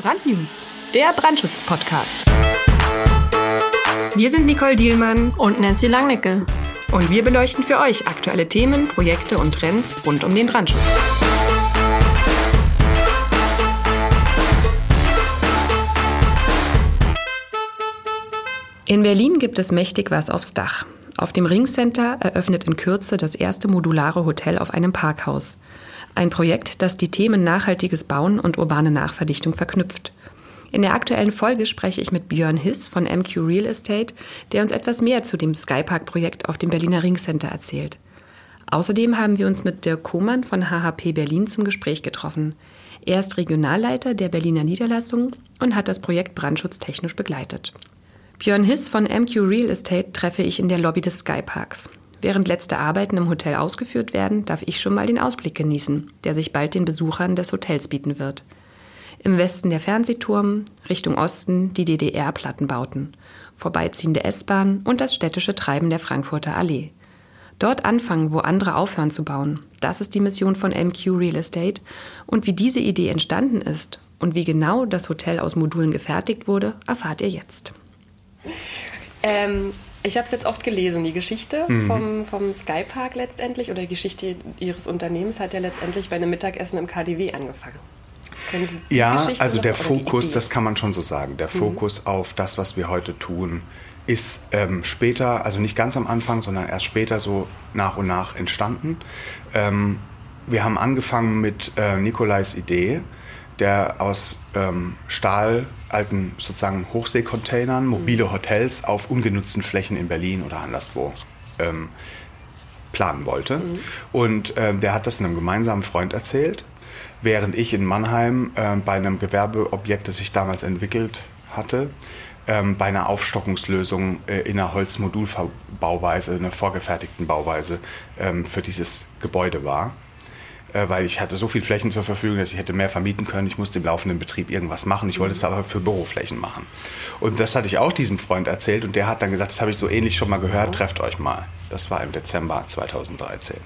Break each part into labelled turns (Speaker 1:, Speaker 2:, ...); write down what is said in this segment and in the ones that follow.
Speaker 1: Brandnews, der Brandschutz-Podcast. Wir sind Nicole Dielmann
Speaker 2: und Nancy Langnickel.
Speaker 1: Und wir beleuchten für euch aktuelle Themen, Projekte und Trends rund um den Brandschutz. In Berlin gibt es mächtig was aufs Dach. Auf dem Ringcenter eröffnet in Kürze das erste modulare Hotel auf einem Parkhaus. Ein Projekt, das die Themen nachhaltiges Bauen und urbane Nachverdichtung verknüpft. In der aktuellen Folge spreche ich mit Björn Hiss von MQ Real Estate, der uns etwas mehr zu dem Skypark-Projekt auf dem Berliner Ringcenter erzählt. Außerdem haben wir uns mit Dirk Kohmann von HHP Berlin zum Gespräch getroffen. Er ist Regionalleiter der Berliner Niederlassung und hat das Projekt brandschutztechnisch begleitet. Björn Hiss von MQ Real Estate treffe ich in der Lobby des Skyparks. Während letzte Arbeiten im Hotel ausgeführt werden, darf ich schon mal den Ausblick genießen, der sich bald den Besuchern des Hotels bieten wird. Im Westen der Fernsehturm, Richtung Osten die DDR-Plattenbauten, vorbeiziehende S-Bahn und das städtische Treiben der Frankfurter Allee. Dort anfangen, wo andere aufhören zu bauen. Das ist die Mission von MQ Real Estate. Und wie diese Idee entstanden ist und wie genau das Hotel aus Modulen gefertigt wurde, erfahrt ihr jetzt.
Speaker 3: Ähm, ich habe es jetzt oft gelesen, die Geschichte mhm. vom, vom Skypark letztendlich oder die Geschichte Ihres Unternehmens hat ja letztendlich bei einem Mittagessen im KDW angefangen.
Speaker 4: ja, also der Fokus, das kann man schon so sagen, der mhm. Fokus auf das, was wir heute tun, ist ähm, später, also nicht ganz am Anfang, sondern erst später so nach und nach entstanden. Ähm, wir haben angefangen mit äh, Nikolais Idee, der aus ähm, Stahl, alten sozusagen Hochseekontainern, mobile mhm. Hotels auf ungenutzten Flächen in Berlin oder anderswo ähm, planen wollte. Mhm. Und ähm, der hat das einem gemeinsamen Freund erzählt, während ich in Mannheim äh, bei einem Gewerbeobjekt, das ich damals entwickelt hatte, ähm, bei einer Aufstockungslösung äh, in einer Holzmodulbauweise, einer vorgefertigten Bauweise ähm, für dieses Gebäude war weil ich hatte so viel Flächen zur Verfügung, dass ich hätte mehr vermieten können. Ich musste im laufenden Betrieb irgendwas machen. Ich wollte es aber für Büroflächen machen. Und das hatte ich auch diesem Freund erzählt und der hat dann gesagt, das habe ich so ähnlich schon mal gehört, trefft euch mal. Das war im Dezember 2013.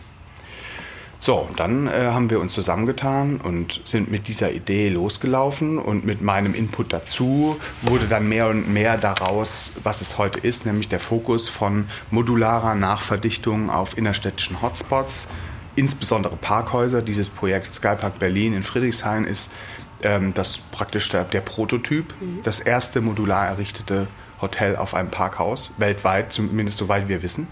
Speaker 4: So, dann äh, haben wir uns zusammengetan und sind mit dieser Idee losgelaufen und mit meinem Input dazu wurde dann mehr und mehr daraus, was es heute ist, nämlich der Fokus von modularer Nachverdichtung auf innerstädtischen Hotspots, insbesondere Parkhäuser. Dieses Projekt Skypark Berlin in Friedrichshain ist ähm, das praktisch der, der Prototyp, mhm. das erste modular errichtete Hotel auf einem Parkhaus, weltweit, zumindest soweit wir wissen.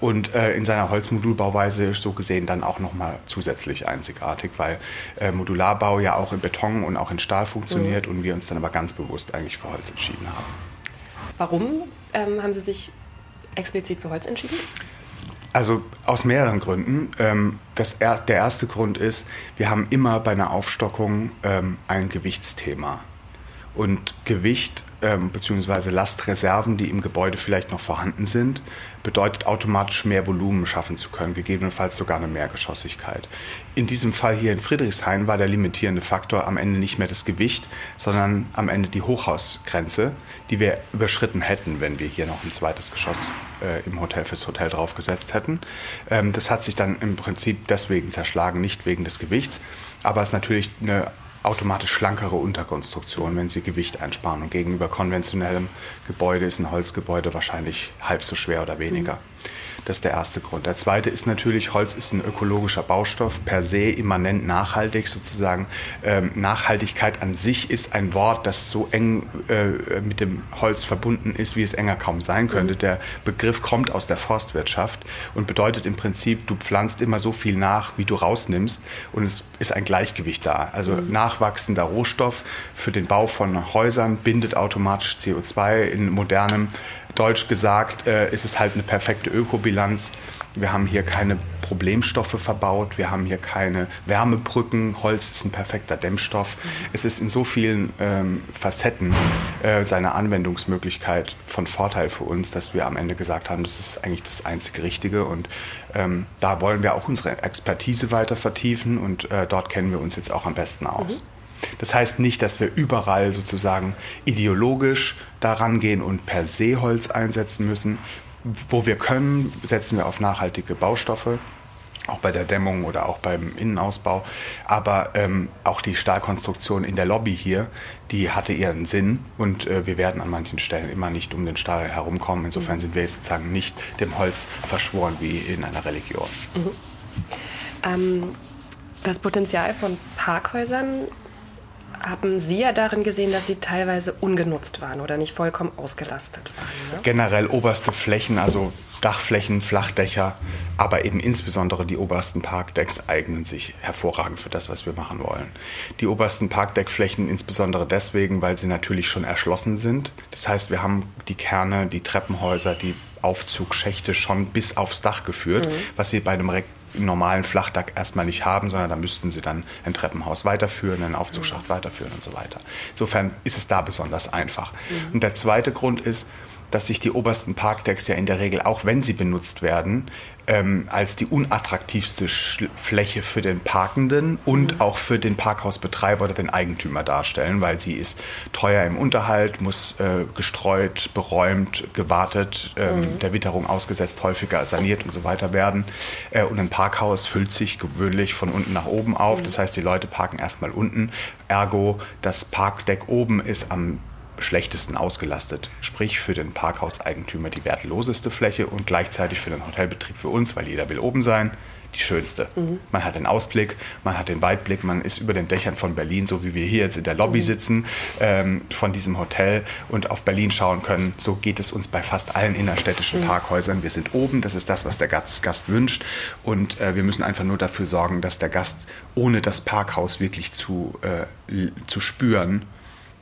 Speaker 4: Und äh, in seiner Holzmodulbauweise so gesehen dann auch nochmal zusätzlich einzigartig, weil äh, Modularbau ja auch in Beton und auch in Stahl funktioniert mhm. und wir uns dann aber ganz bewusst eigentlich für Holz entschieden haben.
Speaker 3: Warum ähm, haben Sie sich explizit für Holz entschieden?
Speaker 4: Also aus mehreren Gründen. Ähm, das, der erste Grund ist, wir haben immer bei einer Aufstockung ähm, ein Gewichtsthema. Und Gewicht ähm, bzw. Lastreserven, die im Gebäude vielleicht noch vorhanden sind, bedeutet automatisch mehr Volumen schaffen zu können, gegebenenfalls sogar eine Mehrgeschossigkeit. In diesem Fall hier in Friedrichshain war der limitierende Faktor am Ende nicht mehr das Gewicht, sondern am Ende die Hochhausgrenze, die wir überschritten hätten, wenn wir hier noch ein zweites Geschoss äh, im Hotel fürs Hotel draufgesetzt hätten. Ähm, das hat sich dann im Prinzip deswegen zerschlagen, nicht wegen des Gewichts, aber es ist natürlich eine automatisch schlankere Unterkonstruktion, wenn sie Gewicht einsparen. Und gegenüber konventionellem Gebäude ist ein Holzgebäude wahrscheinlich halb so schwer oder weniger. Mhm. Das ist der erste Grund. Der zweite ist natürlich, Holz ist ein ökologischer Baustoff, per se immanent nachhaltig sozusagen. Ähm, Nachhaltigkeit an sich ist ein Wort, das so eng äh, mit dem Holz verbunden ist, wie es enger kaum sein könnte. Mhm. Der Begriff kommt aus der Forstwirtschaft und bedeutet im Prinzip, du pflanzt immer so viel nach, wie du rausnimmst und es ist ein Gleichgewicht da. Also mhm. nachwachsender Rohstoff für den Bau von Häusern bindet automatisch CO2 in modernem Deutsch gesagt, äh, ist es halt eine perfekte Ökobilanz. Wir haben hier keine Problemstoffe verbaut, wir haben hier keine Wärmebrücken, Holz ist ein perfekter Dämmstoff. Es ist in so vielen ähm, Facetten äh, seine Anwendungsmöglichkeit von Vorteil für uns, dass wir am Ende gesagt haben, das ist eigentlich das einzige Richtige und ähm, da wollen wir auch unsere Expertise weiter vertiefen und äh, dort kennen wir uns jetzt auch am besten aus. Mhm. Das heißt nicht, dass wir überall sozusagen ideologisch daran gehen und per se Holz einsetzen müssen. Wo wir können, setzen wir auf nachhaltige Baustoffe, auch bei der Dämmung oder auch beim Innenausbau. Aber ähm, auch die Stahlkonstruktion in der Lobby hier, die hatte ihren Sinn und äh, wir werden an manchen Stellen immer nicht um den Stahl herumkommen. Insofern sind wir jetzt sozusagen nicht dem Holz verschworen wie in einer Religion. Mhm.
Speaker 1: Ähm, das Potenzial von Parkhäusern haben Sie ja darin gesehen, dass sie teilweise ungenutzt waren oder nicht vollkommen ausgelastet waren.
Speaker 4: Ne? Generell oberste Flächen, also Dachflächen, Flachdächer, aber eben insbesondere die obersten Parkdecks eignen sich hervorragend für das, was wir machen wollen. Die obersten Parkdeckflächen insbesondere deswegen, weil sie natürlich schon erschlossen sind. Das heißt, wir haben die Kerne, die Treppenhäuser, die Aufzugschächte schon bis aufs Dach geführt, mhm. was sie bei einem normalen Flachdach erstmal nicht haben, sondern da müssten sie dann ein Treppenhaus weiterführen, einen Aufzugsschacht weiterführen und so weiter. Insofern ist es da besonders einfach. Mhm. Und der zweite Grund ist, dass sich die obersten Parkdecks ja in der Regel, auch wenn sie benutzt werden, ähm, als die unattraktivste Fläche für den Parkenden und mhm. auch für den Parkhausbetreiber oder den Eigentümer darstellen, weil sie ist teuer im Unterhalt, muss äh, gestreut, beräumt, gewartet, ähm, mhm. der Witterung ausgesetzt, häufiger saniert und so weiter werden. Äh, und ein Parkhaus füllt sich gewöhnlich von unten nach oben auf. Mhm. Das heißt, die Leute parken erstmal unten. Ergo, das Parkdeck oben ist am schlechtesten ausgelastet. Sprich für den Parkhauseigentümer die wertloseste Fläche und gleichzeitig für den Hotelbetrieb für uns, weil jeder will oben sein, die schönste. Mhm. Man hat den Ausblick, man hat den Weitblick, man ist über den Dächern von Berlin, so wie wir hier jetzt in der Lobby mhm. sitzen, ähm, von diesem Hotel und auf Berlin schauen können. So geht es uns bei fast allen innerstädtischen mhm. Parkhäusern. Wir sind oben, das ist das, was der Gast, Gast wünscht. Und äh, wir müssen einfach nur dafür sorgen, dass der Gast ohne das Parkhaus wirklich zu, äh, zu spüren,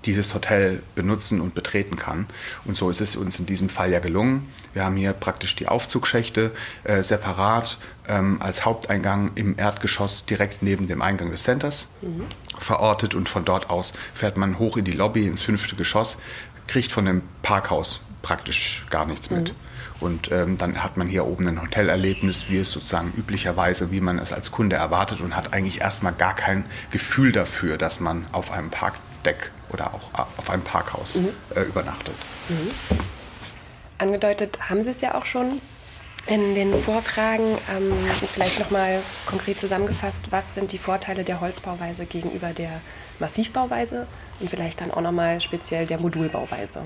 Speaker 4: dieses Hotel benutzen und betreten kann. Und so ist es uns in diesem Fall ja gelungen. Wir haben hier praktisch die Aufzugschächte äh, separat ähm, als Haupteingang im Erdgeschoss direkt neben dem Eingang des Centers mhm. verortet und von dort aus fährt man hoch in die Lobby ins fünfte Geschoss, kriegt von dem Parkhaus praktisch gar nichts mit. Mhm. Und ähm, dann hat man hier oben ein Hotelerlebnis, wie es sozusagen üblicherweise, wie man es als Kunde erwartet und hat eigentlich erstmal gar kein Gefühl dafür, dass man auf einem Parkdeck oder auch auf einem Parkhaus mhm. äh, übernachtet. Mhm.
Speaker 1: Angedeutet haben Sie es ja auch schon in den Vorfragen. Ähm, vielleicht nochmal konkret zusammengefasst, was sind die Vorteile der Holzbauweise gegenüber der Massivbauweise und vielleicht dann auch nochmal speziell der Modulbauweise?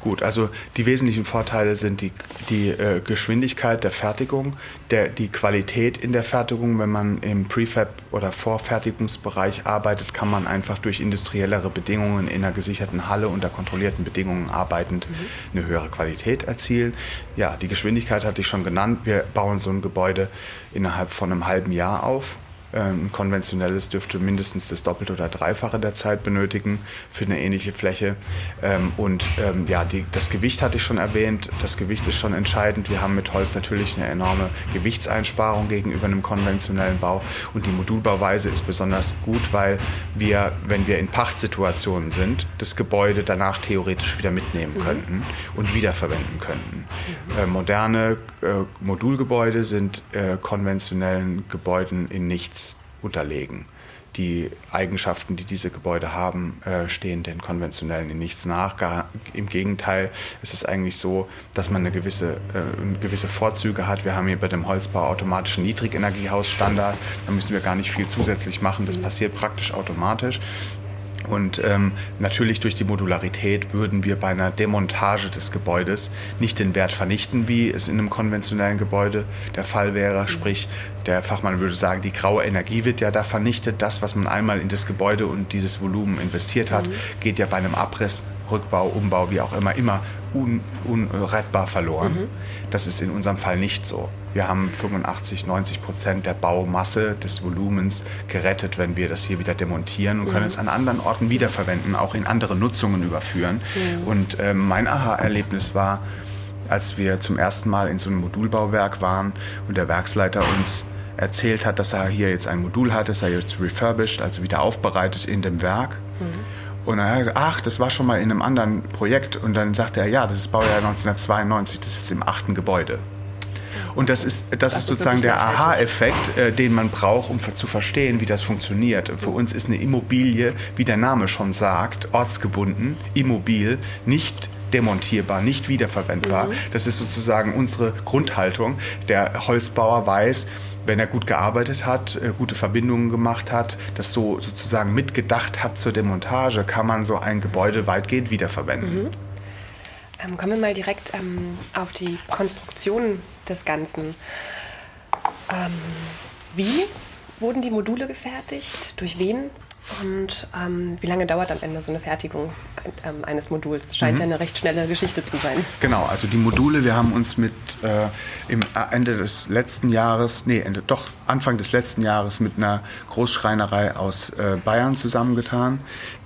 Speaker 4: Gut, also die wesentlichen Vorteile sind die, die äh, Geschwindigkeit der Fertigung, der, die Qualität in der Fertigung. Wenn man im Prefab oder Vorfertigungsbereich arbeitet, kann man einfach durch industriellere Bedingungen in einer gesicherten Halle unter kontrollierten Bedingungen arbeitend mhm. eine höhere Qualität erzielen. Ja, die Geschwindigkeit hatte ich schon genannt. Wir bauen so ein Gebäude innerhalb von einem halben Jahr auf ein konventionelles dürfte mindestens das Doppelte oder Dreifache der Zeit benötigen für eine ähnliche Fläche. Ähm, und ähm, ja, die, das Gewicht hatte ich schon erwähnt. Das Gewicht ist schon entscheidend. Wir haben mit Holz natürlich eine enorme Gewichtseinsparung gegenüber einem konventionellen Bau. Und die Modulbauweise ist besonders gut, weil wir, wenn wir in Pachtsituationen sind, das Gebäude danach theoretisch wieder mitnehmen mhm. könnten und wiederverwenden könnten. Mhm. Äh, moderne äh, Modulgebäude sind äh, konventionellen Gebäuden in nichts unterlegen. Die Eigenschaften, die diese Gebäude haben, äh, stehen den konventionellen in nichts nach. Im Gegenteil, es ist eigentlich so, dass man eine gewisse, äh, gewisse Vorzüge hat. Wir haben hier bei dem Holzbau automatischen Niedrigenergiehausstandard. Da müssen wir gar nicht viel zusätzlich machen. Das passiert praktisch automatisch. Und ähm, natürlich durch die Modularität würden wir bei einer Demontage des Gebäudes nicht den Wert vernichten, wie es in einem konventionellen Gebäude der Fall wäre. Sprich, der Fachmann würde sagen, die graue Energie wird ja da vernichtet. Das, was man einmal in das Gebäude und dieses Volumen investiert hat, mhm. geht ja bei einem Abriss, Rückbau, Umbau, wie auch immer, immer un, unrettbar verloren. Mhm. Das ist in unserem Fall nicht so. Wir haben 85, 90 Prozent der Baumasse des Volumens gerettet, wenn wir das hier wieder demontieren und mhm. können es an anderen Orten wiederverwenden, auch in andere Nutzungen überführen. Mhm. Und äh, mein Aha-Erlebnis war, als wir zum ersten Mal in so einem Modulbauwerk waren und der Werksleiter uns erzählt hat, dass er hier jetzt ein Modul hat, das er jetzt refurbished, also wieder aufbereitet in dem Werk. Mhm. Und dann hat er gesagt, ach, das war schon mal in einem anderen Projekt. Und dann sagte er, ja, das ist Baujahr 1992, das ist jetzt im achten Gebäude. Und das ist, das, das ist sozusagen der Aha-Effekt, äh, den man braucht, um zu verstehen, wie das funktioniert. Für uns ist eine Immobilie, wie der Name schon sagt, ortsgebunden, immobil, nicht demontierbar, nicht wiederverwendbar. Mhm. Das ist sozusagen unsere Grundhaltung. Der Holzbauer weiß, wenn er gut gearbeitet hat, äh, gute Verbindungen gemacht hat, das so sozusagen mitgedacht hat zur Demontage, kann man so ein Gebäude weitgehend wiederverwenden. Mhm.
Speaker 1: Ähm, kommen wir mal direkt ähm, auf die Konstruktion des Ganzen. Ähm, wie wurden die Module gefertigt? Durch wen? Und ähm, wie lange dauert am Ende so eine Fertigung ähm, eines Moduls? Scheint mhm. ja eine recht schnelle Geschichte zu sein.
Speaker 4: Genau, also die Module, wir haben uns mit äh, im Ende des letzten Jahres, nee, Ende, doch Anfang des letzten Jahres mit einer Großschreinerei aus äh, Bayern zusammengetan,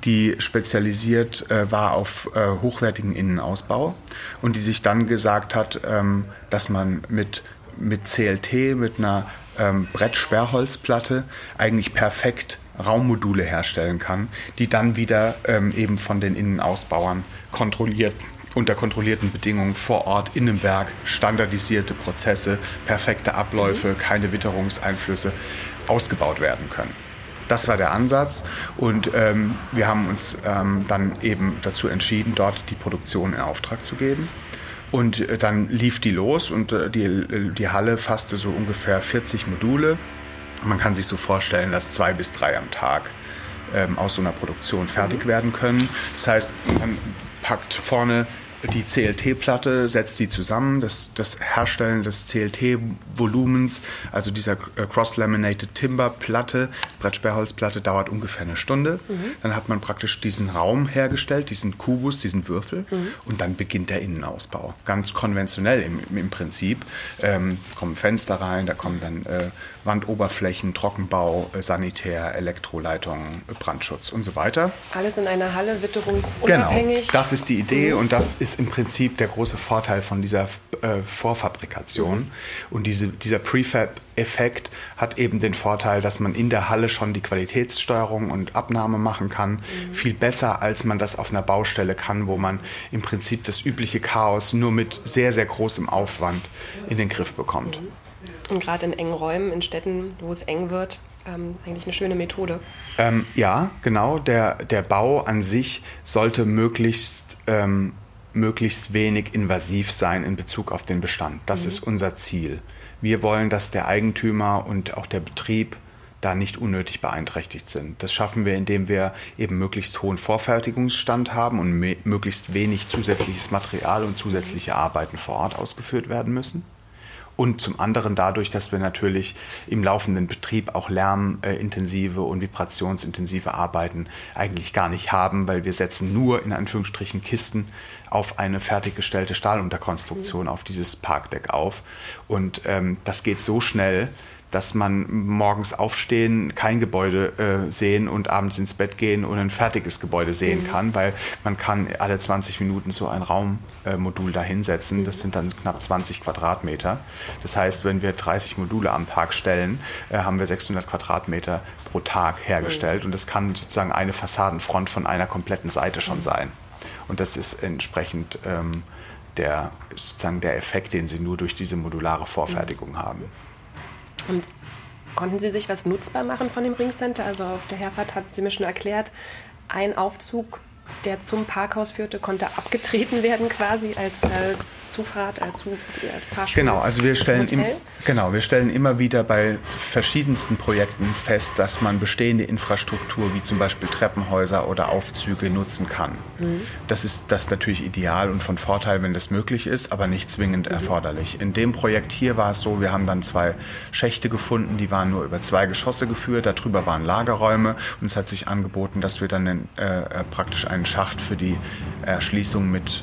Speaker 4: die spezialisiert äh, war auf äh, hochwertigen Innenausbau und die sich dann gesagt hat, ähm, dass man mit mit CLT, mit einer ähm, Brettsperrholzplatte eigentlich perfekt Raummodule herstellen kann, die dann wieder ähm, eben von den Innenausbauern kontrolliert unter kontrollierten Bedingungen vor Ort in einem Werk standardisierte Prozesse, perfekte Abläufe, keine Witterungseinflüsse ausgebaut werden können. Das war der Ansatz und ähm, wir haben uns ähm, dann eben dazu entschieden, dort die Produktion in Auftrag zu geben. Und äh, dann lief die los und äh, die, äh, die Halle fasste so ungefähr 40 Module man kann sich so vorstellen, dass zwei bis drei am Tag ähm, aus so einer Produktion fertig mhm. werden können. Das heißt, man packt vorne die CLT-Platte setzt sie zusammen. Das, das Herstellen des CLT-Volumens, also dieser äh, Cross-Laminated Timber-Platte, Brettsperrholzplatte, dauert ungefähr eine Stunde. Mhm. Dann hat man praktisch diesen Raum hergestellt, diesen Kubus, diesen Würfel. Mhm. Und dann beginnt der Innenausbau. Ganz konventionell im, im Prinzip. Ähm, kommen Fenster rein, da kommen dann äh, Wandoberflächen, Trockenbau, Sanitär, Elektroleitungen, Brandschutz und so weiter.
Speaker 1: Alles in einer Halle, witterungsunabhängig.
Speaker 4: Genau, das ist die Idee mhm. und das ist ist im Prinzip der große Vorteil von dieser äh, Vorfabrikation. Mhm. Und diese, dieser Prefab-Effekt hat eben den Vorteil, dass man in der Halle schon die Qualitätssteuerung und Abnahme machen kann. Mhm. Viel besser, als man das auf einer Baustelle kann, wo man im Prinzip das übliche Chaos nur mit sehr, sehr großem Aufwand in den Griff bekommt. Mhm.
Speaker 1: Und gerade in engen Räumen, in Städten, wo es eng wird, ähm, eigentlich eine schöne Methode.
Speaker 4: Ähm, ja, genau. Der, der Bau an sich sollte möglichst ähm, möglichst wenig invasiv sein in Bezug auf den Bestand. Das mhm. ist unser Ziel. Wir wollen, dass der Eigentümer und auch der Betrieb da nicht unnötig beeinträchtigt sind. Das schaffen wir, indem wir eben möglichst hohen Vorfertigungsstand haben und möglichst wenig zusätzliches Material und zusätzliche Arbeiten vor Ort ausgeführt werden müssen und zum anderen dadurch, dass wir natürlich im laufenden Betrieb auch lärmintensive und vibrationsintensive Arbeiten eigentlich gar nicht haben, weil wir setzen nur in Anführungsstrichen Kisten auf eine fertiggestellte Stahlunterkonstruktion mhm. auf dieses Parkdeck auf. Und ähm, das geht so schnell, dass man morgens aufstehen, kein Gebäude äh, sehen und abends ins Bett gehen und ein fertiges Gebäude sehen mhm. kann, weil man kann alle 20 Minuten so ein Raummodul äh, da hinsetzen. Das sind dann knapp 20 Quadratmeter. Das heißt, wenn wir 30 Module am Tag stellen, äh, haben wir 600 Quadratmeter pro Tag hergestellt mhm. und das kann sozusagen eine Fassadenfront von einer kompletten Seite schon mhm. sein. Und das ist entsprechend ähm, der, sozusagen der Effekt, den Sie nur durch diese modulare Vorfertigung mhm. haben.
Speaker 1: Und konnten Sie sich was nutzbar machen von dem Ringcenter? Also auf der Herfahrt hat sie mir schon erklärt, ein Aufzug der zum Parkhaus führte, konnte abgetreten werden quasi als äh, Zufahrt, als zu, äh,
Speaker 4: Fahrstuhl. Genau, also wir stellen, im, genau, wir stellen immer wieder bei verschiedensten Projekten fest, dass man bestehende Infrastruktur wie zum Beispiel Treppenhäuser oder Aufzüge nutzen kann. Mhm. Das ist das natürlich ideal und von Vorteil, wenn das möglich ist, aber nicht zwingend mhm. erforderlich. In dem Projekt hier war es so, wir haben dann zwei Schächte gefunden, die waren nur über zwei Geschosse geführt, darüber waren Lagerräume und es hat sich angeboten, dass wir dann äh, äh praktisch einen Schacht für die Erschließung mit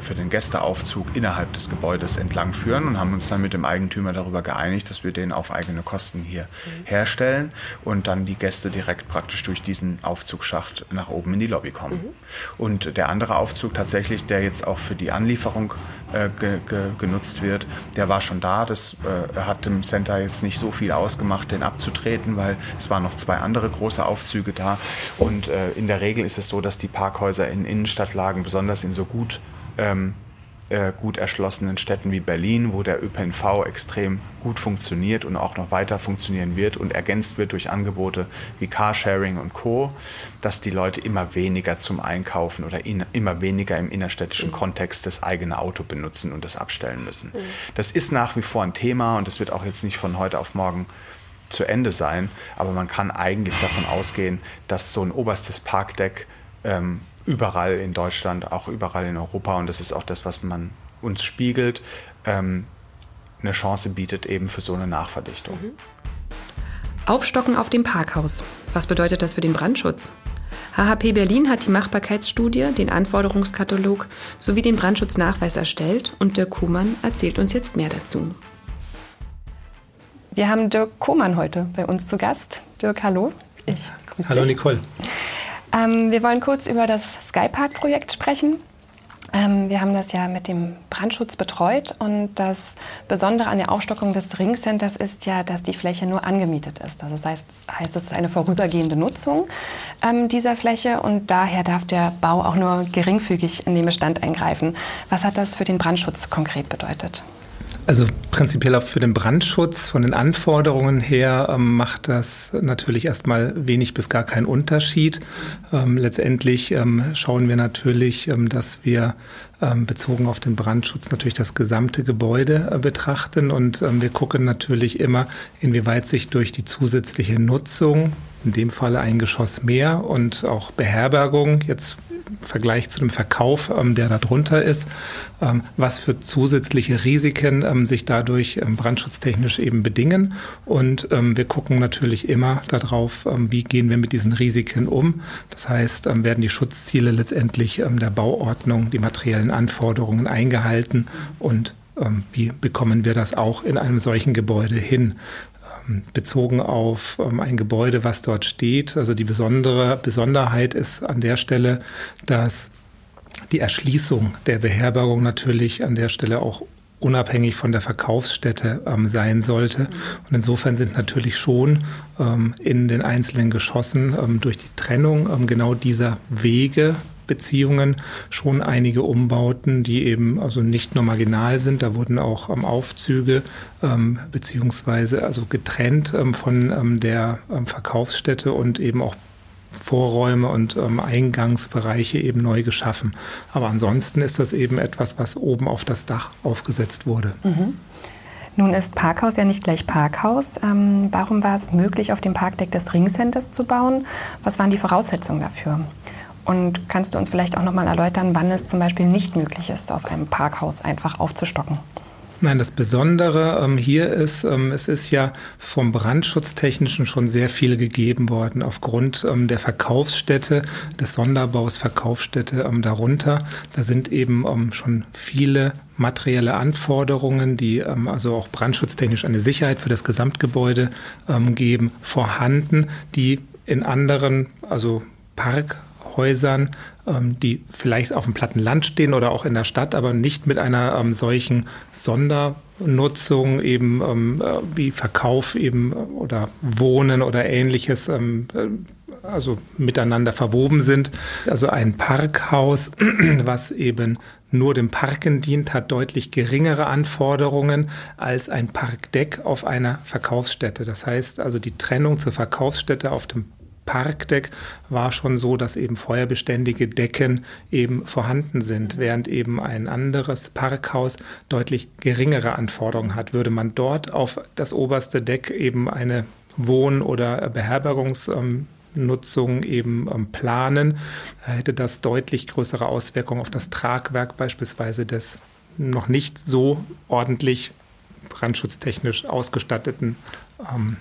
Speaker 4: für den Gästeaufzug innerhalb des Gebäudes entlang führen und haben uns dann mit dem Eigentümer darüber geeinigt, dass wir den auf eigene Kosten hier mhm. herstellen und dann die Gäste direkt praktisch durch diesen Aufzugsschacht nach oben in die Lobby kommen. Mhm. Und der andere Aufzug tatsächlich, der jetzt auch für die Anlieferung äh, ge ge genutzt wird, der war schon da. Das äh, hat dem Center jetzt nicht so viel ausgemacht, den abzutreten, weil es waren noch zwei andere große Aufzüge da. Und äh, in der Regel ist es so, dass die Parkhäuser in Innenstadtlagen, besonders in so gut ähm, äh, gut erschlossenen Städten wie Berlin, wo der ÖPNV extrem gut funktioniert und auch noch weiter funktionieren wird und ergänzt wird durch Angebote wie Carsharing und Co., dass die Leute immer weniger zum Einkaufen oder in, immer weniger im innerstädtischen mhm. Kontext das eigene Auto benutzen und das abstellen müssen. Mhm. Das ist nach wie vor ein Thema und das wird auch jetzt nicht von heute auf morgen zu Ende sein, aber man kann eigentlich davon ausgehen, dass so ein oberstes Parkdeck ähm, überall in Deutschland, auch überall in Europa, und das ist auch das, was man uns spiegelt, ähm, eine Chance bietet eben für so eine Nachverdichtung. Mhm.
Speaker 5: Aufstocken auf dem Parkhaus. Was bedeutet das für den Brandschutz? HHP Berlin hat die Machbarkeitsstudie, den Anforderungskatalog sowie den Brandschutznachweis erstellt und Dirk Kuhmann erzählt uns jetzt mehr dazu.
Speaker 1: Wir haben Dirk Kuhmann heute bei uns zu Gast. Dirk, hallo.
Speaker 6: Ich hallo dich. Nicole.
Speaker 1: Ähm, wir wollen kurz über das Skypark-Projekt sprechen. Ähm, wir haben das ja mit dem Brandschutz betreut und das Besondere an der Aufstockung des Ringcenters ist ja, dass die Fläche nur angemietet ist. Also das heißt, heißt es ist eine vorübergehende Nutzung ähm, dieser Fläche und daher darf der Bau auch nur geringfügig in den Bestand eingreifen. Was hat das für den Brandschutz konkret bedeutet?
Speaker 6: Also prinzipiell auch für den Brandschutz von den Anforderungen her ähm, macht das natürlich erstmal wenig bis gar keinen Unterschied. Ähm, letztendlich ähm, schauen wir natürlich, ähm, dass wir ähm, bezogen auf den Brandschutz natürlich das gesamte Gebäude äh, betrachten und ähm, wir gucken natürlich immer, inwieweit sich durch die zusätzliche Nutzung, in dem Falle ein Geschoss mehr und auch Beherbergung jetzt Vergleich zu dem Verkauf, ähm, der darunter ist, ähm, was für zusätzliche Risiken ähm, sich dadurch ähm, brandschutztechnisch eben bedingen. Und ähm, wir gucken natürlich immer darauf, ähm, wie gehen wir mit diesen Risiken um. Das heißt, werden die Schutzziele letztendlich der Bauordnung, die materiellen Anforderungen eingehalten und wie bekommen wir das auch in einem solchen Gebäude hin? Bezogen auf ähm, ein Gebäude, was dort steht. Also die besondere Besonderheit ist an der Stelle, dass die Erschließung der Beherbergung natürlich an der Stelle auch unabhängig von der Verkaufsstätte ähm, sein sollte. Und insofern sind natürlich schon ähm, in den einzelnen Geschossen ähm, durch die Trennung ähm, genau dieser Wege Beziehungen schon einige Umbauten, die eben also nicht nur marginal sind. Da wurden auch ähm, Aufzüge ähm, beziehungsweise also getrennt ähm, von ähm, der ähm, Verkaufsstätte und eben auch Vorräume und ähm, Eingangsbereiche eben neu geschaffen. Aber ansonsten ist das eben etwas, was oben auf das Dach aufgesetzt wurde. Mhm.
Speaker 1: Nun ist Parkhaus ja nicht gleich Parkhaus. Ähm, warum war es möglich, auf dem Parkdeck des Ringcenters zu bauen? Was waren die Voraussetzungen dafür? Und kannst du uns vielleicht auch noch mal erläutern, wann es zum Beispiel nicht möglich ist, auf einem Parkhaus einfach aufzustocken?
Speaker 6: Nein, das Besondere ähm, hier ist, ähm, es ist ja vom Brandschutztechnischen schon sehr viel gegeben worden aufgrund ähm, der Verkaufsstätte, des Sonderbaus Verkaufsstätte ähm, darunter. Da sind eben ähm, schon viele materielle Anforderungen, die ähm, also auch brandschutztechnisch eine Sicherheit für das Gesamtgebäude geben, vorhanden, die in anderen, also Park Häusern, ähm, die vielleicht auf dem platten Land stehen oder auch in der Stadt, aber nicht mit einer ähm, solchen Sondernutzung eben ähm, äh, wie Verkauf eben äh, oder Wohnen oder ähnliches äh, also miteinander verwoben sind. Also ein Parkhaus, was eben nur dem Parken dient, hat deutlich geringere Anforderungen als ein Parkdeck auf einer Verkaufsstätte. Das heißt also die Trennung zur Verkaufsstätte auf dem Parkdeck war schon so, dass eben feuerbeständige Decken eben vorhanden sind, während eben ein anderes Parkhaus deutlich geringere Anforderungen hat. Würde man dort auf das oberste Deck eben eine Wohn- oder Beherbergungsnutzung eben ähm, planen, hätte das deutlich größere Auswirkungen auf das Tragwerk beispielsweise des noch nicht so ordentlich brandschutztechnisch ausgestatteten ähm,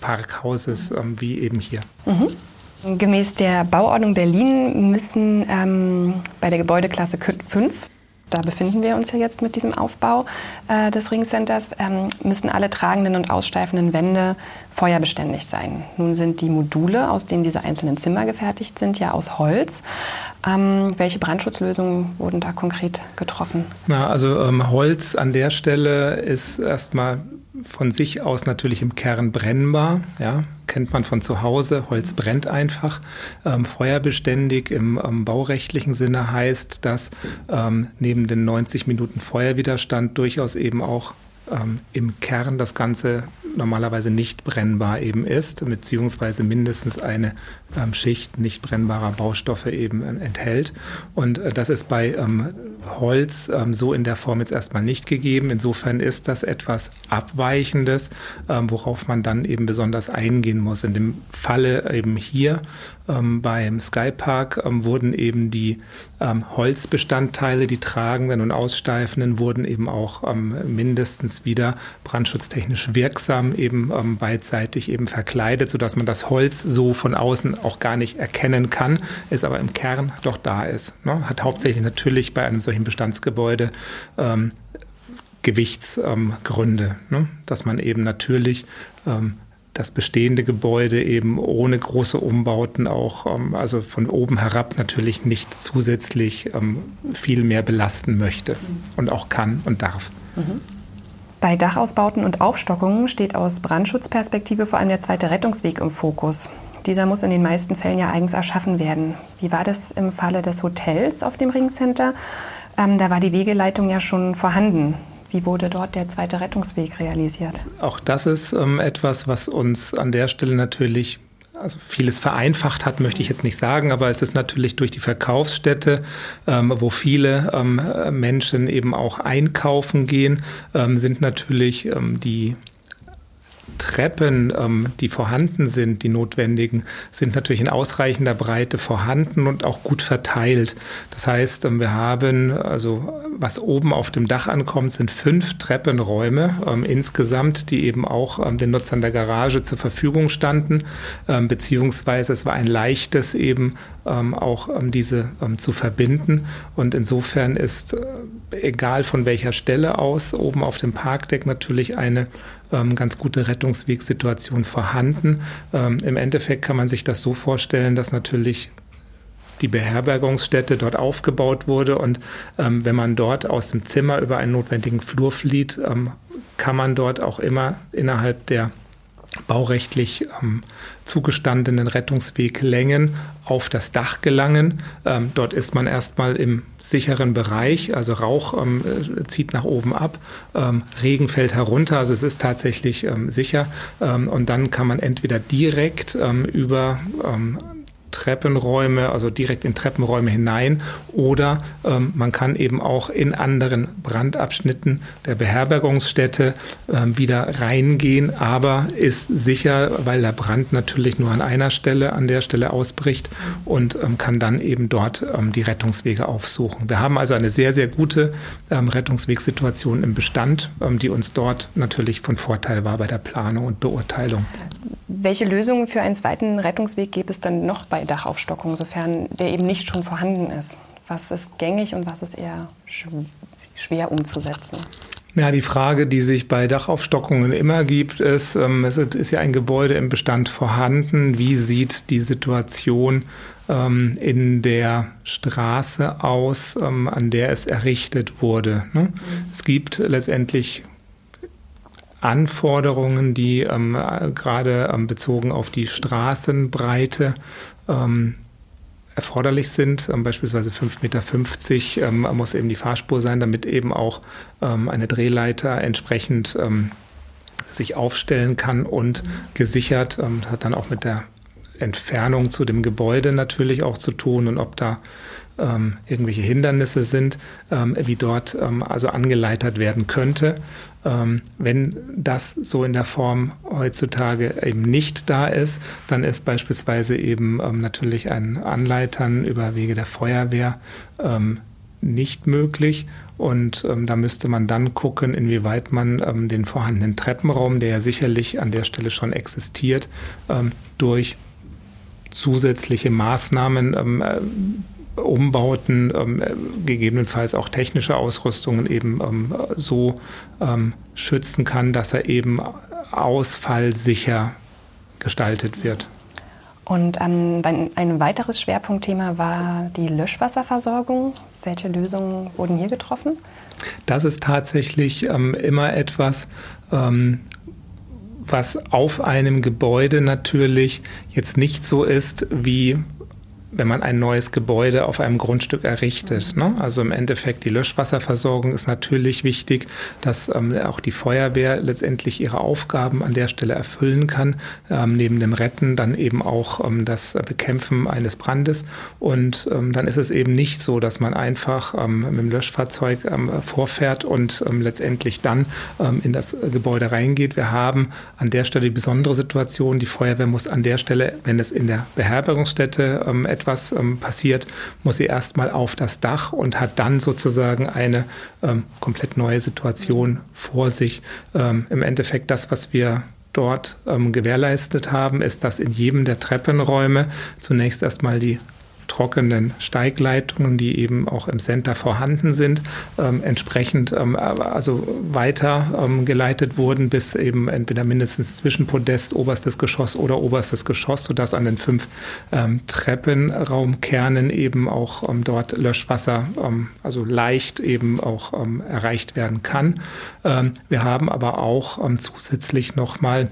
Speaker 6: Parkhauses ähm, wie eben hier.
Speaker 1: Mhm. Gemäß der Bauordnung Berlin müssen ähm, bei der Gebäudeklasse 5 da befinden wir uns ja jetzt mit diesem Aufbau äh, des Ringcenters, ähm, müssen alle tragenden und aussteifenden Wände feuerbeständig sein. Nun sind die Module, aus denen diese einzelnen Zimmer gefertigt sind, ja aus Holz. Ähm, welche Brandschutzlösungen wurden da konkret getroffen?
Speaker 6: Na, also ähm, Holz an der Stelle ist erstmal von sich aus natürlich im Kern brennbar. Ja, kennt man von zu Hause. Holz brennt einfach. Ähm, feuerbeständig im ähm, baurechtlichen Sinne heißt, dass ähm, neben den 90 Minuten Feuerwiderstand durchaus eben auch ähm, im Kern das Ganze normalerweise nicht brennbar eben ist, beziehungsweise mindestens eine ähm, Schicht nicht brennbarer Baustoffe eben äh, enthält. Und äh, das ist bei ähm, Holz ähm, so in der Form jetzt erstmal nicht gegeben. Insofern ist das etwas Abweichendes, ähm, worauf man dann eben besonders eingehen muss. In dem Falle eben hier ähm, beim Skypark ähm, wurden eben die Holzbestandteile, die tragenden und aussteifenden, wurden eben auch mindestens wieder brandschutztechnisch wirksam eben beidseitig eben verkleidet, sodass man das Holz so von außen auch gar nicht erkennen kann, es aber im Kern doch da ist. Ne? Hat hauptsächlich natürlich bei einem solchen Bestandsgebäude ähm, Gewichtsgründe, ähm, ne? dass man eben natürlich ähm, das bestehende Gebäude eben ohne große Umbauten auch, ähm, also von oben herab natürlich nicht zusätzlich ähm, viel mehr belasten möchte und auch kann und darf. Mhm.
Speaker 5: Bei Dachausbauten und Aufstockungen steht aus Brandschutzperspektive vor allem der zweite Rettungsweg im Fokus. Dieser muss in den meisten Fällen ja eigens erschaffen werden. Wie war das im Falle des Hotels auf dem Ringcenter? Ähm, da war die Wegeleitung ja schon vorhanden. Wie wurde dort der zweite Rettungsweg realisiert?
Speaker 6: Auch das ist ähm, etwas, was uns an der Stelle natürlich also vieles vereinfacht hat, möchte ich jetzt nicht sagen, aber es ist natürlich durch die Verkaufsstätte, ähm, wo viele ähm, Menschen eben auch einkaufen gehen, ähm, sind natürlich ähm, die Treppen, ähm, die vorhanden sind, die notwendigen, sind natürlich in ausreichender Breite vorhanden und auch gut verteilt. Das heißt, ähm, wir haben, also was oben auf dem Dach ankommt, sind fünf Treppenräume ähm, insgesamt, die eben auch ähm, den Nutzern der Garage zur Verfügung standen, ähm, beziehungsweise es war ein leichtes eben ähm, auch diese zu verbinden. Und insofern ist, äh, egal von welcher Stelle aus, oben auf dem Parkdeck natürlich eine ähm, ganz gute Rettungswegsituation vorhanden. Ähm, Im Endeffekt kann man sich das so vorstellen, dass natürlich die Beherbergungsstätte dort aufgebaut wurde und ähm, wenn man dort aus dem Zimmer über einen notwendigen Flur flieht, ähm, kann man dort auch immer innerhalb der baurechtlich ähm, zugestandenen Rettungsweglängen auf das Dach gelangen. Ähm, dort ist man erstmal im sicheren Bereich, also Rauch ähm, äh, zieht nach oben ab, ähm, Regen fällt herunter, also es ist tatsächlich ähm, sicher. Ähm, und dann kann man entweder direkt über Treppenräume, also direkt in Treppenräume hinein oder ähm, man kann eben auch in anderen Brandabschnitten der Beherbergungsstätte ähm, wieder reingehen, aber ist sicher, weil der Brand natürlich nur an einer Stelle, an der Stelle ausbricht und ähm, kann dann eben dort ähm, die Rettungswege aufsuchen. Wir haben also eine sehr, sehr gute ähm, Rettungswegsituation im Bestand, ähm, die uns dort natürlich von Vorteil war bei der Planung und Beurteilung.
Speaker 5: Welche Lösungen für einen zweiten Rettungsweg gibt es dann noch bei Dachaufstockung, sofern der eben nicht schon vorhanden ist? Was ist gängig und was ist eher schwer umzusetzen?
Speaker 6: Ja, die Frage, die sich bei Dachaufstockungen immer gibt, ist, ähm, es ist ja ein Gebäude im Bestand vorhanden. Wie sieht die Situation ähm, in der Straße aus, ähm, an der es errichtet wurde? Ne? Mhm. Es gibt letztendlich Anforderungen, die ähm, gerade ähm, bezogen auf die Straßenbreite ähm, erforderlich sind. Ähm, beispielsweise 5,50 Meter ähm, muss eben die Fahrspur sein, damit eben auch ähm, eine Drehleiter entsprechend sich aufstellen kann und gesichert. hat dann auch mit der Entfernung zu dem Gebäude natürlich auch zu tun und ob da ähm, irgendwelche Hindernisse sind, ähm, wie dort ähm, also angeleitet werden könnte. Ähm, wenn das so in der Form heutzutage eben nicht da ist, dann ist beispielsweise eben ähm, natürlich ein Anleitern über Wege der Feuerwehr ähm, nicht möglich. Und ähm, da müsste man dann gucken, inwieweit man ähm, den vorhandenen Treppenraum, der ja sicherlich an der Stelle schon existiert, ähm, durch zusätzliche Maßnahmen äh, Umbauten, ähm, gegebenenfalls auch technische Ausrüstungen eben ähm, so ähm, schützen kann, dass er eben ausfallsicher gestaltet wird.
Speaker 1: Und ähm, ein weiteres Schwerpunktthema war die Löschwasserversorgung. Welche Lösungen wurden hier getroffen?
Speaker 6: Das ist tatsächlich ähm, immer etwas, ähm, was auf einem Gebäude natürlich jetzt nicht so ist wie wenn man ein neues Gebäude auf einem Grundstück errichtet. Ne? Also im Endeffekt die Löschwasserversorgung ist natürlich wichtig, dass ähm, auch die Feuerwehr letztendlich ihre Aufgaben an der Stelle erfüllen kann, ähm, neben dem Retten dann eben auch ähm, das Bekämpfen eines Brandes. Und ähm, dann ist es eben nicht so, dass man einfach ähm, mit dem Löschfahrzeug ähm, vorfährt und letztendlich dann in das Gebäude reingeht. Wir haben an der Stelle die besondere Situation, die Feuerwehr muss an der Stelle, wenn es in der Beherbergungsstätte etwas etwas ähm, passiert, muss sie erstmal auf das Dach und hat dann sozusagen eine ähm, komplett neue Situation vor sich. Ähm, Im Endeffekt das, was wir dort ähm, gewährleistet haben, ist, dass in jedem der Treppenräume zunächst erstmal die trockenen Steigleitungen, die eben auch im Center vorhanden sind, ähm, entsprechend ähm, also weiter ähm, geleitet wurden bis eben entweder mindestens Zwischenpodest, oberstes Geschoss oder oberstes Geschoss, sodass an den fünf ähm, Treppenraumkernen eben auch ähm, dort Löschwasser also leicht eben auch erreicht werden kann. wir haben aber auch zusätzlich nochmal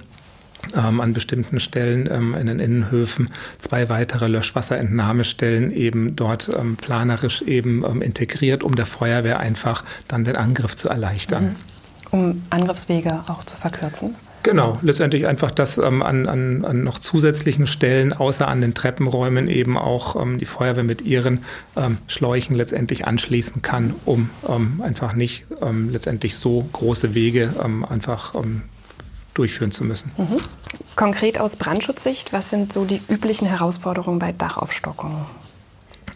Speaker 6: ähm, an bestimmten Stellen ähm, in den Innenhöfen zwei weitere Löschwasserentnahmestellen eben dort ähm, planerisch eben ähm, integriert, um der Feuerwehr einfach dann den Angriff zu erleichtern. Mhm.
Speaker 1: Um Angriffswege auch zu verkürzen?
Speaker 6: Genau, letztendlich einfach, dass ähm, an, an, an noch zusätzlichen Stellen, außer an den Treppenräumen, eben auch ähm, die Feuerwehr mit ihren ähm, Schläuchen letztendlich anschließen kann, um ähm, einfach nicht ähm, letztendlich so große Wege einfach durchführen zu müssen. Mhm.
Speaker 1: Konkret aus Brandschutzsicht, was sind so die üblichen Herausforderungen bei Dachaufstockungen?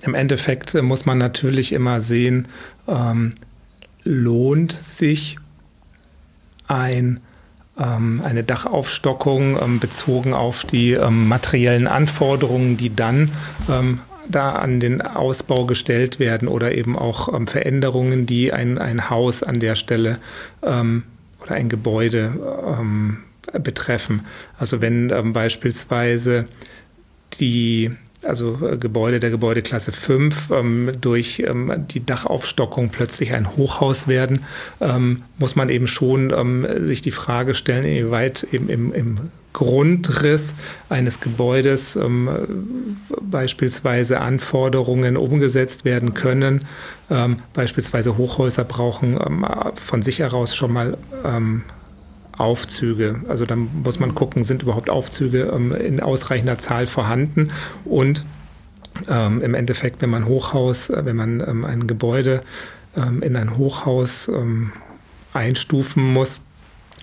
Speaker 6: Im Endeffekt äh, muss man natürlich immer sehen, ähm, lohnt sich ein, ähm, eine Dachaufstockung ähm, bezogen auf die ähm, materiellen Anforderungen, die dann da an den Ausbau gestellt werden oder eben auch Veränderungen, die ein, ein Haus an der Stelle oder ein Gebäude ähm, betreffen. Also wenn ähm, beispielsweise die also äh, Gebäude der Gebäudeklasse 5 ähm, durch ähm, die Dachaufstockung plötzlich ein Hochhaus werden, ähm, muss man eben schon ähm, sich die Frage stellen, inwieweit eben im, im Grundriss eines Gebäudes ähm, beispielsweise Anforderungen umgesetzt werden können. Ähm, beispielsweise Hochhäuser brauchen von sich heraus schon mal Aufzüge. Also dann muss man gucken, sind überhaupt Aufzüge ähm, in ausreichender Zahl vorhanden und ähm, im Endeffekt, wenn man Hochhaus, äh, wenn man ähm, ein Gebäude ähm, in ein Hochhaus ähm, einstufen muss,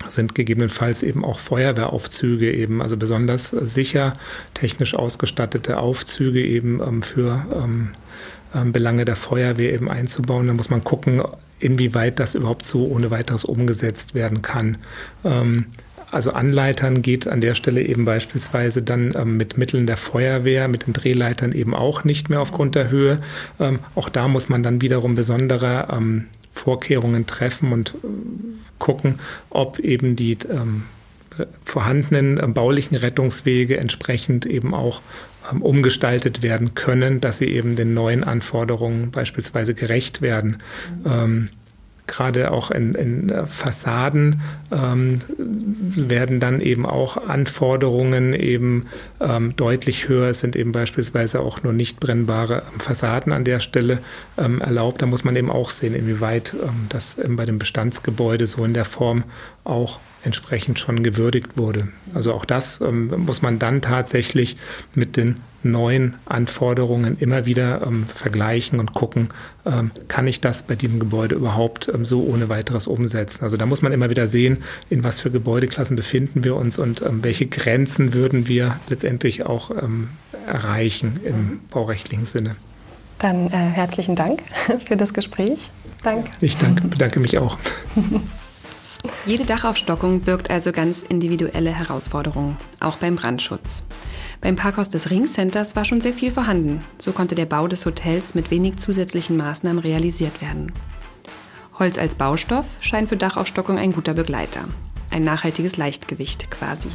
Speaker 6: sind gegebenenfalls eben auch Feuerwehraufzüge eben, also besonders sicher technisch ausgestattete Aufzüge eben ähm, für Belange der Feuerwehr eben einzubauen. Da muss man gucken, inwieweit das überhaupt so ohne weiteres umgesetzt werden kann. Ähm, also Anleitern geht an der Stelle eben beispielsweise dann ähm, mit Mitteln der Feuerwehr, mit den Drehleitern eben auch nicht mehr aufgrund der Höhe. Ähm, auch da muss man dann wiederum besondere ähm, Vorkehrungen treffen und gucken, ob eben die ähm, vorhandenen äh, baulichen Rettungswege entsprechend eben auch ähm, umgestaltet werden können, dass sie eben den neuen Anforderungen beispielsweise gerecht werden. Mhm. Gerade auch in, in äh, Fassaden ähm, werden dann eben auch Anforderungen eben ähm, deutlich höher. Es sind eben beispielsweise auch nur nicht brennbare Fassaden an der Stelle ähm, erlaubt. Da muss man eben auch sehen, inwieweit ähm, das bei dem Bestandsgebäude so in der Form auch entsprechend schon gewürdigt wurde. Also auch das ähm, muss man dann tatsächlich mit den neuen Anforderungen immer wieder ähm, vergleichen und gucken, ähm, kann ich das bei diesem Gebäude überhaupt ähm, so ohne weiteres umsetzen. Also da muss man immer wieder sehen, in was für Gebäudeklassen befinden wir uns und ähm, welche Grenzen würden wir letztendlich auch ähm, erreichen im baurechtlichen Sinne.
Speaker 1: Dann äh, herzlichen Dank für das Gespräch.
Speaker 6: Danke. Ich danke, bedanke mich auch.
Speaker 5: Jede Dachaufstockung birgt also ganz individuelle Herausforderungen, auch beim Brandschutz. Beim Parkhaus des Ringcenters war schon sehr viel vorhanden. So konnte der Bau des Hotels mit wenig zusätzlichen Maßnahmen realisiert werden. Holz als Baustoff scheint für Dachaufstockung ein guter Begleiter. Ein nachhaltiges Leichtgewicht quasi.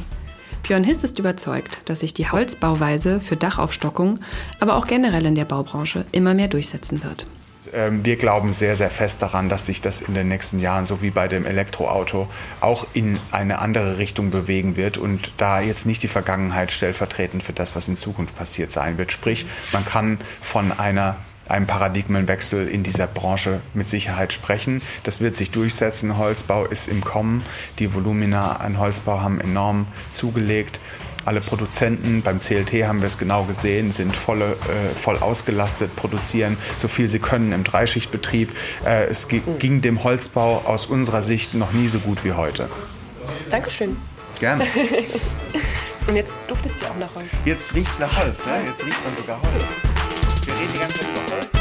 Speaker 5: Björn Hist ist überzeugt, dass sich die Holzbauweise für Dachaufstockung, aber auch generell in der Baubranche immer mehr durchsetzen wird.
Speaker 4: Ähm, wir glauben sehr, sehr fest daran, dass sich das in den nächsten Jahren, so wie bei dem Elektroauto, auch in eine andere Richtung bewegen wird und da jetzt nicht die Vergangenheit stellvertretend für das, was in Zukunft passiert sein wird. Sprich, man kann von einer einem Paradigmenwechsel in dieser Branche mit Sicherheit sprechen. Das wird sich durchsetzen. Holzbau ist im Kommen. Die Volumina an Holzbau haben enorm zugelegt. Alle Produzenten, beim CLT haben wir es genau gesehen, sind volle, äh, voll ausgelastet, produzieren so viel sie können im Dreischichtbetrieb. Äh, es ging dem Holzbau aus unserer Sicht noch nie so gut wie heute.
Speaker 1: Dankeschön.
Speaker 4: Gerne.
Speaker 1: Und jetzt duftet es ja auch nach Holz.
Speaker 4: Jetzt riecht es nach Holz, ja? Jetzt riecht man sogar Holz. Wir reden die ganze Zeit über Holz.